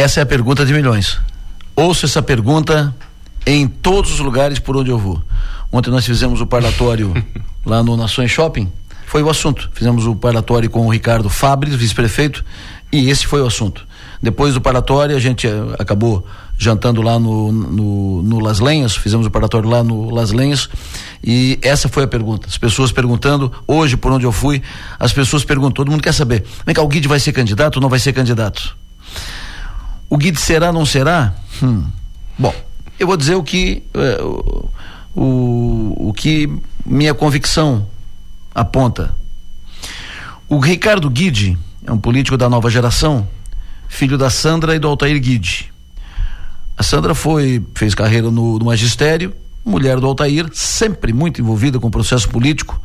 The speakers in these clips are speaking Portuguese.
Essa é a pergunta de milhões. Ouço essa pergunta em todos os lugares por onde eu vou. Ontem nós fizemos o parlatório lá no Nações Shopping, foi o assunto. Fizemos o parlatório com o Ricardo Fabres, vice-prefeito, e esse foi o assunto. Depois do parlatório, a gente uh, acabou jantando lá no, no, no, Las Lenhas, fizemos o parlatório lá no Las Lenhas, e essa foi a pergunta. As pessoas perguntando, hoje por onde eu fui, as pessoas perguntam, todo mundo quer saber, vem cá, o Guide vai ser candidato ou não vai ser candidato? O Guide será não será? Hum. Bom, eu vou dizer o que uh, o, o que minha convicção aponta. O Ricardo Guide é um político da nova geração, filho da Sandra e do Altair Guide. A Sandra foi fez carreira no, no magistério, mulher do Altair, sempre muito envolvida com o processo político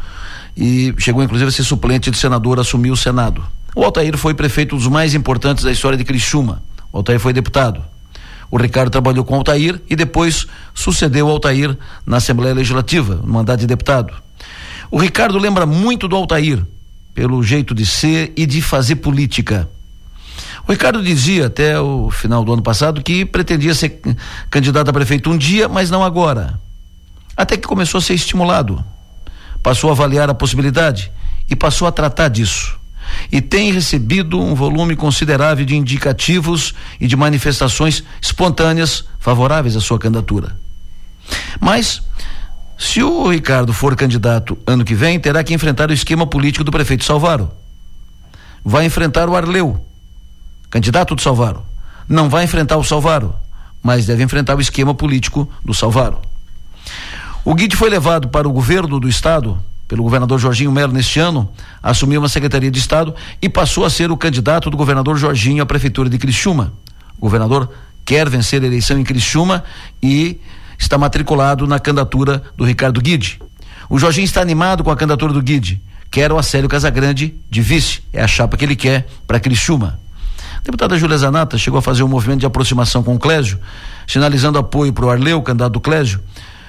e chegou inclusive a ser suplente de senador, assumiu o Senado. O Altair foi prefeito dos mais importantes da história de Criciúma. O Altair foi deputado. O Ricardo trabalhou com o Altair e depois sucedeu o Altair na Assembleia Legislativa, no mandato de deputado. O Ricardo lembra muito do Altair, pelo jeito de ser e de fazer política. O Ricardo dizia até o final do ano passado que pretendia ser candidato a prefeito um dia, mas não agora. Até que começou a ser estimulado. Passou a avaliar a possibilidade e passou a tratar disso e tem recebido um volume considerável de indicativos e de manifestações espontâneas favoráveis à sua candidatura. Mas, se o Ricardo for candidato ano que vem, terá que enfrentar o esquema político do prefeito Salvaro. Vai enfrentar o Arleu, candidato do Salvaro. Não vai enfrentar o Salvaro, mas deve enfrentar o esquema político do Salvaro. O Guide foi levado para o governo do estado pelo governador Jorginho Melo neste ano, assumiu uma secretaria de Estado e passou a ser o candidato do governador Jorginho à prefeitura de Criciúma. O governador quer vencer a eleição em Criciúma e está matriculado na candidatura do Ricardo Guide. O Jorginho está animado com a candidatura do Guide. Quer o Acélio Casagrande de vice. É a chapa que ele quer para Criciúma. A deputada Júlia Zanata chegou a fazer um movimento de aproximação com o Clésio, sinalizando apoio para o Arleu, candidato do Clésio,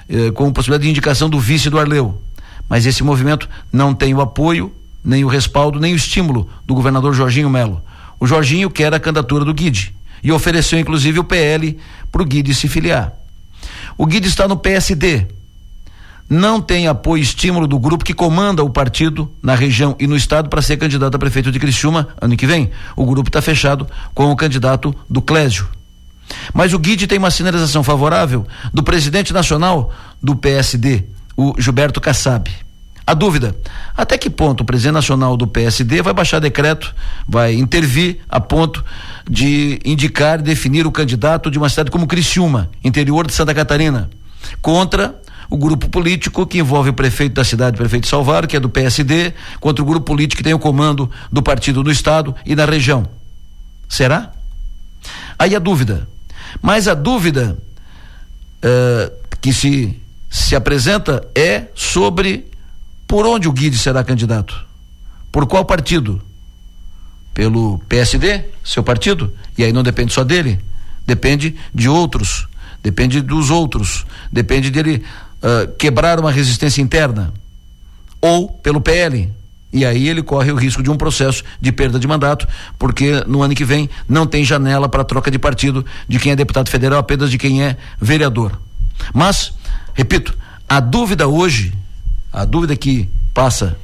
eh, com possibilidade de indicação do vice do Arleu. Mas esse movimento não tem o apoio, nem o respaldo, nem o estímulo do governador Jorginho Melo. O Jorginho quer a candidatura do Guide e ofereceu inclusive o PL para o Guide se filiar. O Guide está no PSD. Não tem apoio e estímulo do grupo que comanda o partido na região e no estado para ser candidato a prefeito de Criciúma ano que vem. O grupo está fechado com o candidato do Clésio. Mas o Guide tem uma sinalização favorável do presidente nacional do PSD, o Gilberto Kassab. A dúvida: até que ponto o presidente nacional do PSD vai baixar decreto, vai intervir a ponto de indicar e definir o candidato de uma cidade como Criciúma, interior de Santa Catarina, contra o grupo político que envolve o prefeito da cidade, o prefeito Salvaro, que é do PSD, contra o grupo político que tem o comando do partido no estado e na região. Será? Aí a dúvida. Mas a dúvida uh, que se se apresenta é sobre por onde o Guide será candidato. Por qual partido? Pelo PSD, seu partido? E aí não depende só dele, depende de outros, depende dos outros, depende dele uh, quebrar uma resistência interna. Ou pelo PL. E aí ele corre o risco de um processo de perda de mandato, porque no ano que vem não tem janela para troca de partido de quem é deputado federal, apenas de quem é vereador. Mas Repito, a dúvida hoje, a dúvida que passa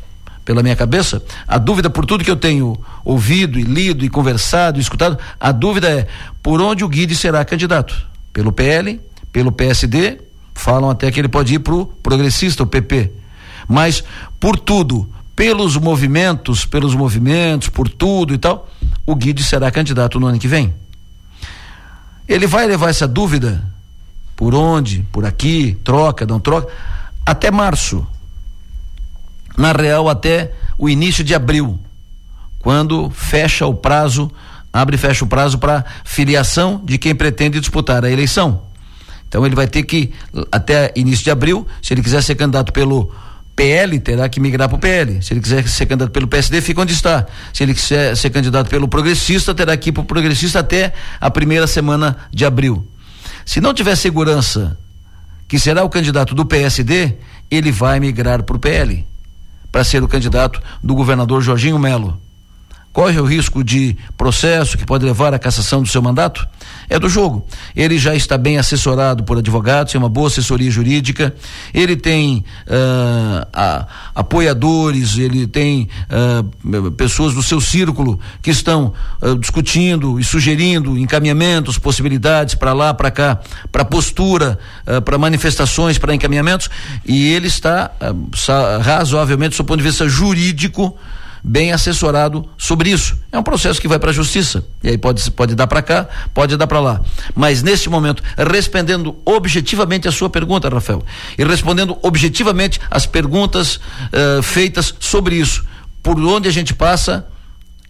pela minha cabeça, a dúvida por tudo que eu tenho ouvido e lido e conversado e escutado, a dúvida é por onde o Guide será candidato? Pelo PL, pelo PSD, falam até que ele pode ir para o progressista, o PP. Mas por tudo, pelos movimentos, pelos movimentos, por tudo e tal, o Guide será candidato no ano que vem. Ele vai levar essa dúvida por onde, por aqui, troca, não troca, até março. Na real, até o início de abril, quando fecha o prazo, abre e fecha o prazo para filiação de quem pretende disputar a eleição. Então ele vai ter que, até início de abril, se ele quiser ser candidato pelo PL, terá que migrar para o PL. Se ele quiser ser candidato pelo PSD, fica onde está. Se ele quiser ser candidato pelo progressista, terá que ir para o progressista até a primeira semana de abril. Se não tiver segurança que será o candidato do PSD, ele vai migrar para o PL, para ser o candidato do governador Jorginho Melo. Corre o risco de processo que pode levar à cassação do seu mandato? É do jogo. Ele já está bem assessorado por advogados, tem uma boa assessoria jurídica, ele tem uh, a, apoiadores, ele tem uh, pessoas do seu círculo que estão uh, discutindo e sugerindo encaminhamentos, possibilidades para lá, para cá, para postura, para manifestações, para encaminhamentos, e ele está razoavelmente, do ponto de vista jurídico, bem assessorado sobre isso. É um processo que vai para a justiça. E aí pode, pode dar para cá, pode dar para lá. Mas neste momento, respondendo objetivamente a sua pergunta, Rafael, e respondendo objetivamente as perguntas uh, feitas sobre isso, por onde a gente passa,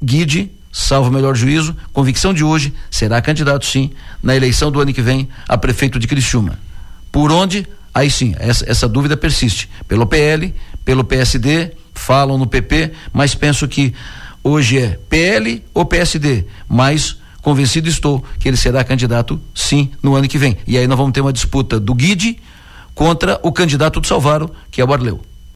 guide salvo o melhor juízo, convicção de hoje, será candidato sim, na eleição do ano que vem, a prefeito de Criciúma. Por onde? Aí sim, essa, essa dúvida persiste. Pelo PL, pelo PSD, falam no PP, mas penso que hoje é PL ou PSD, mas convencido estou que ele será candidato sim no ano que vem. E aí nós vamos ter uma disputa do Guide contra o candidato do Salvaro, que é o Arleu.